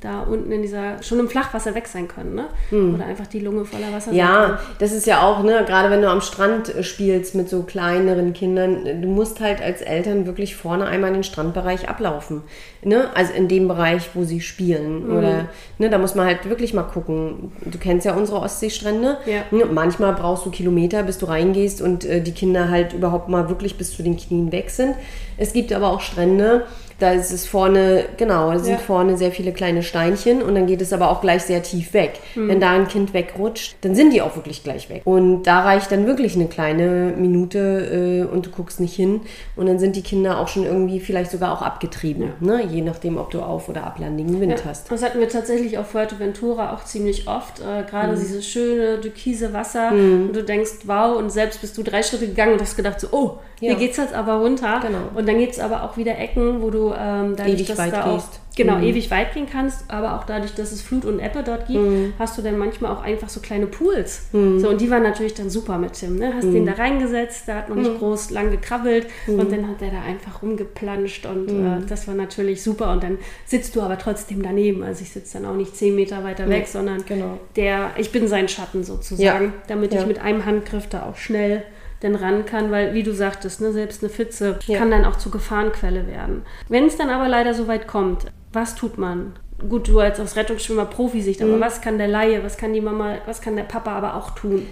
da unten in dieser, schon im Flachwasser weg sein können, ne? Oder einfach die Lunge voller Wasser Mhm. Ja, das ist ja auch, ne, gerade wenn du am Strand äh, spielst mit so kleineren Kindern, äh, du musst halt als Eltern wirklich vorne einmal den Strandbereich ablaufen. Ne? Also in dem Bereich, wo sie spielen. Mhm. Oder ne, da muss man halt wirklich mal gucken. Du kennst ja unsere Ostseestrände. Ja. Ne? Manchmal brauchst du Kilometer, bis du reingehst und äh, die Kinder halt überhaupt mal wirklich bis zu den Knien weg sind. Es gibt aber auch Strände, Da ist es vorne, genau, da sind Ja. vorne sehr viele kleine Steinchen und dann geht es aber auch gleich sehr tief weg. Wenn da ein Kind wegrutscht, dann sind die auch wirklich gleich weg. Und da reicht dann wirklich eine kleine Minute äh, und du guckst nicht hin und dann sind die Kinder auch schon irgendwie vielleicht sogar auch abgetrieben, ne? je nachdem, ob du auf- oder ablandigen Wind Ja, hast. das hatten wir tatsächlich auf Fuerteventura auch ziemlich oft. Äh, Gerade Mhm. dieses schöne türkise Wasser. Und du denkst, wow, und selbst bist du drei Schritte gegangen und hast gedacht, so, oh, hier Ja. geht's jetzt aber runter. Genau. Und dann gibt es aber auch wieder Ecken, wo du ähm, dadurch, Ewig dass weit da auch gehst. genau Mhm. ewig weit gehen kannst, aber auch dadurch, dass es Flut und Ebbe dort gibt, Mhm. hast du dann manchmal auch einfach so kleine Pools. So, und die waren natürlich dann super mit Tim. Ne? Hast Mhm. den da reingesetzt, der hat noch nicht groß lang gekrabbelt und dann hat er da einfach rumgeplanscht und Mhm. äh, das war natürlich super. Und dann sitzt du aber trotzdem daneben. Also ich sitze dann auch nicht zehn Meter weiter weg, sondern genau. der, ich bin sein Schatten sozusagen, Ja. damit Ja. ich mit einem Handgriff da auch schnell dann ran kann, weil wie du sagtest, ne, selbst eine Pfütze Ja. kann dann auch zur Gefahrenquelle werden. Wenn es dann aber leider so weit kommt, was tut man? Gut, du als aus Rettungsschwimmer Profisicht, Mhm. aber was kann der Laie, was kann die Mama, was kann der Papa aber auch tun?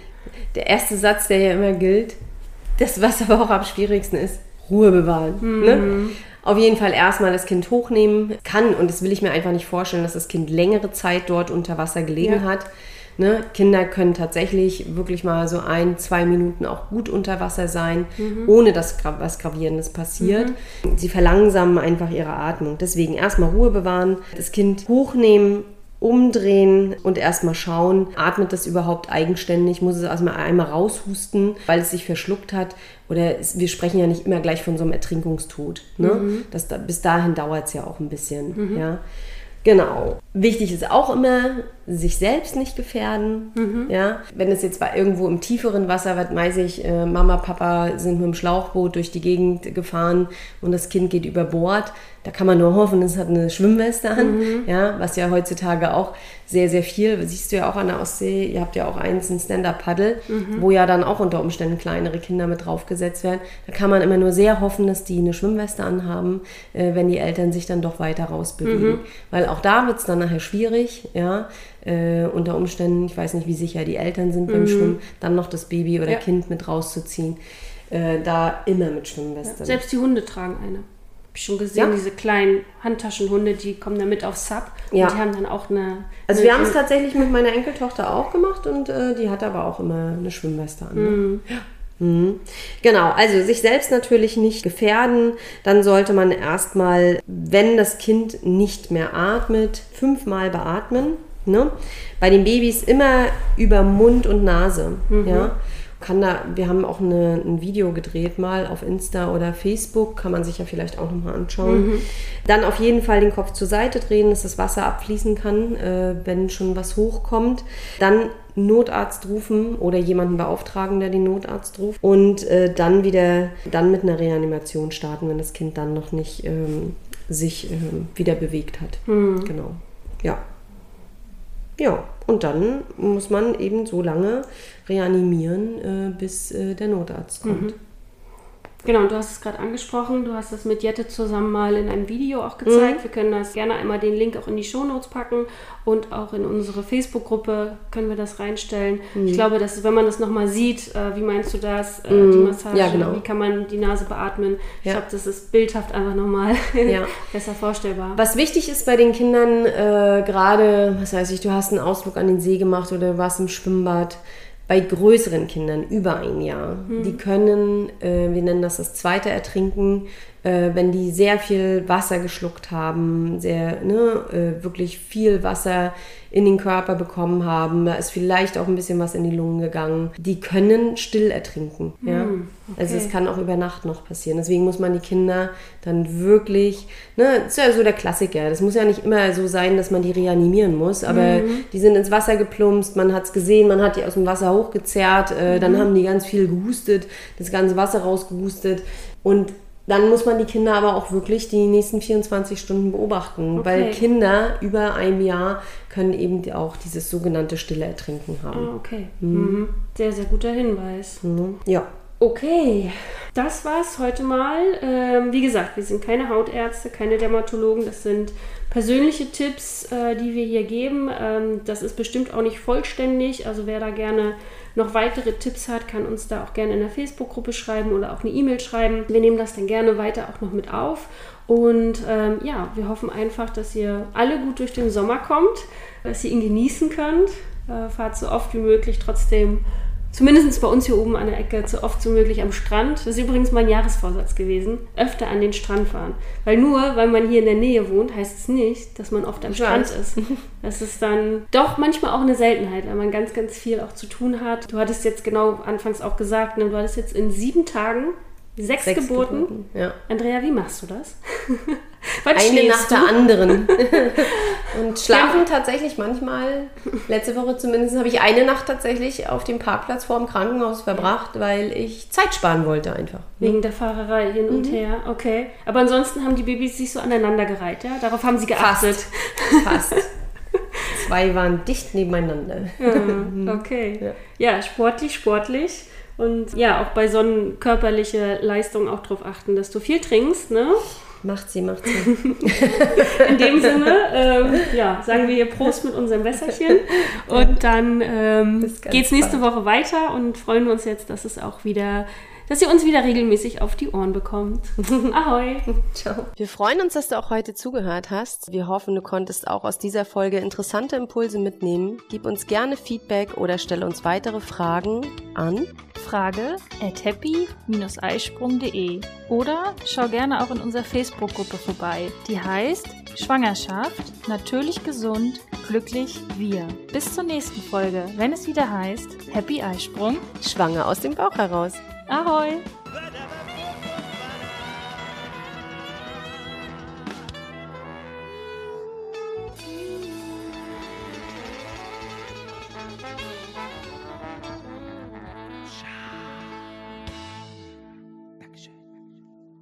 Der erste Satz, der ja immer gilt, das, was aber auch am schwierigsten ist, Ruhe bewahren. Ne? Auf jeden Fall erstmal das Kind hochnehmen kann, und das will ich mir einfach nicht vorstellen, dass das Kind längere Zeit dort unter Wasser gelegen Ja. hat. Ne? Kinder können tatsächlich wirklich mal so ein, zwei Minuten auch gut unter Wasser sein, ohne dass was Gravierendes passiert. Sie verlangsamen einfach ihre Atmung. Deswegen erstmal Ruhe bewahren, das Kind hochnehmen, umdrehen und erstmal schauen, atmet das überhaupt eigenständig, muss es erstmal einmal raushusten, weil es sich verschluckt hat. Oder es, wir sprechen ja nicht immer gleich von so einem Ertrinkungstod. Ne? Das, da, bis dahin dauert es ja auch ein bisschen. Ja? Genau. Wichtig ist auch immer, sich selbst nicht gefährden. Ja? Wenn es jetzt bei irgendwo im tieferen Wasser, was weiß ich, äh, Mama, Papa sind mit dem Schlauchboot durch die Gegend gefahren und das Kind geht über Bord, da kann man nur hoffen, es hat eine Schwimmweste an, ja, was ja heutzutage auch sehr, sehr viel, siehst du ja auch an der Ostsee, ihr habt ja auch eins, ein Stand-Up-Paddle, wo ja dann auch unter Umständen kleinere Kinder mit draufgesetzt werden. Da kann man immer nur sehr hoffen, dass die eine Schwimmweste anhaben, äh, wenn die Eltern sich dann doch weiter rausbewegen. Weil auch da wird es dann nachher schwierig, ja, äh, unter Umständen, ich weiß nicht, wie sicher die Eltern sind beim Schwimmen, dann noch das Baby oder Ja. Kind mit rauszuziehen. Äh, da immer mit Schwimmweste. Selbst die Hunde tragen eine. Hab ich schon gesehen, Ja. diese kleinen Handtaschenhunde, die kommen dann mit aufs Sub Ja. und die haben dann auch eine. Also eine, wir haben es tatsächlich mit meiner Enkeltochter auch gemacht und äh, die hat aber auch immer eine Schwimmweste an. Ne? Ja. Mhm. Genau, also sich selbst natürlich nicht gefährden. Dann sollte man erstmal, wenn das Kind nicht mehr atmet, fünfmal beatmen. Ne? Bei den Babys immer über Mund und Nase. Ja? Kann da, wir haben auch eine, ein Video gedreht mal auf Insta oder Facebook, kann man sich ja vielleicht auch nochmal anschauen. Dann auf jeden Fall den Kopf zur Seite drehen, dass das Wasser abfließen kann, äh, wenn schon was hochkommt. Dann Notarzt rufen oder jemanden beauftragen, der den Notarzt ruft. Und äh, dann wieder, dann mit einer Reanimation starten, wenn das Kind dann noch nicht ähm, sich ähm, wieder bewegt hat. Genau. Ja. Ja, und dann muss man eben so lange reanimieren, äh, bis äh, der Notarzt kommt. Genau, du hast es gerade angesprochen, du hast das mit Jette zusammen mal in einem Video auch gezeigt. Wir können das gerne einmal den Link auch in die Shownotes packen und auch in unsere Facebook-Gruppe können wir das reinstellen. Ich glaube, dass wenn man das nochmal sieht, äh, wie meinst du das, äh, die Massage, Ja, genau. wie kann man die Nase beatmen? Ich Ja. glaube, das ist bildhaft einfach nochmal Ja. besser vorstellbar. Was wichtig ist bei den Kindern, äh, gerade, was weiß ich, du hast einen Ausflug an den See gemacht oder warst im Schwimmbad, bei größeren Kindern über ein Jahr, die können, äh, wir nennen das das zweite Ertrinken, äh, wenn die sehr viel Wasser geschluckt haben, sehr, ne, äh, wirklich viel Wasser in den Körper bekommen haben, da ist vielleicht auch ein bisschen was in die Lungen gegangen, die können still ertrinken. Ja? Also es kann auch über Nacht noch passieren. Deswegen muss man die Kinder dann wirklich, ne, das ist ja so der Klassiker. Das muss ja nicht immer so sein, dass man die reanimieren muss, aber die sind ins Wasser geplumpst, man hat es gesehen, man hat die aus dem Wasser hochgezerrt, äh, dann haben die ganz viel gehustet, das ganze Wasser rausgehustet und dann muss man die Kinder aber auch wirklich die nächsten 24 Stunden beobachten, weil Okay. Kinder über einem Jahr können eben auch dieses sogenannte stille Ertrinken haben. Ah, okay. Mhm. Sehr, sehr guter Hinweis. Mhm. Ja. Okay, das war's heute mal. Ähm, wie gesagt, wir sind keine Hautärzte, keine Dermatologen. Das sind persönliche Tipps, äh, die wir hier geben. Ähm, das ist bestimmt auch nicht vollständig. Also wer da gerne noch weitere Tipps hat, kann uns da auch gerne in der Facebook-Gruppe schreiben oder auch eine E-Mail schreiben. Wir nehmen das dann gerne weiter auch noch mit auf. Und ähm, ja, wir hoffen einfach, dass ihr alle gut durch den Sommer kommt, dass ihr ihn genießen könnt. Äh, fahrt so oft wie möglich trotzdem Zumindest bei uns hier oben an der Ecke so oft so möglich am Strand. Das ist übrigens mein Jahresvorsatz gewesen. Öfter an den Strand fahren. Weil nur, weil man hier in der Nähe wohnt, heißt es nicht, dass man oft am Strand ist. Das ist dann doch manchmal auch eine Seltenheit, weil man ganz, ganz viel auch zu tun hat. Du hattest jetzt genau anfangs auch gesagt, ne, du hattest jetzt in sieben Tagen Sechs, Sechs Geburten. Geburten. Ja. Andrea, wie machst du das? Eine nach der anderen. und schlafen tatsächlich manchmal, letzte Woche zumindest, habe ich eine Nacht tatsächlich auf dem Parkplatz vor dem Krankenhaus verbracht, weil ich Zeit sparen wollte einfach. Wegen der Fahrerei hin und mhm. her, okay. Aber ansonsten haben die Babys sich so aneinandergereiht, ja? Darauf haben sie geachtet. Fast. Fast. Zwei waren dicht nebeneinander. Ja, okay. Ja. ja, sportlich, sportlich. Und ja, auch bei so einer körperlichen Leistung auch darauf achten, dass du viel trinkst, ne? Macht sie, macht sie. In dem Sinne, ähm, ja, sagen wir hier Prost mit unserem Wässerchen. Und dann ähm, geht es nächste Woche weiter und freuen uns jetzt, dass es auch wieder dass ihr uns wieder regelmäßig auf die Ohren bekommt. Ahoi. Ciao. Wir freuen uns, dass du auch heute zugehört hast. Wir hoffen, du konntest auch aus dieser Folge interessante Impulse mitnehmen. Gib uns gerne Feedback oder stelle uns weitere Fragen an frage at happy-eisprung.de oder schau gerne auch in unserer Facebook-Gruppe vorbei. Die heißt Schwangerschaft, natürlich gesund, glücklich wir. Bis zur nächsten Folge, wenn es wieder heißt Happy Eisprung, schwanger aus dem Bauch heraus. Ahoi!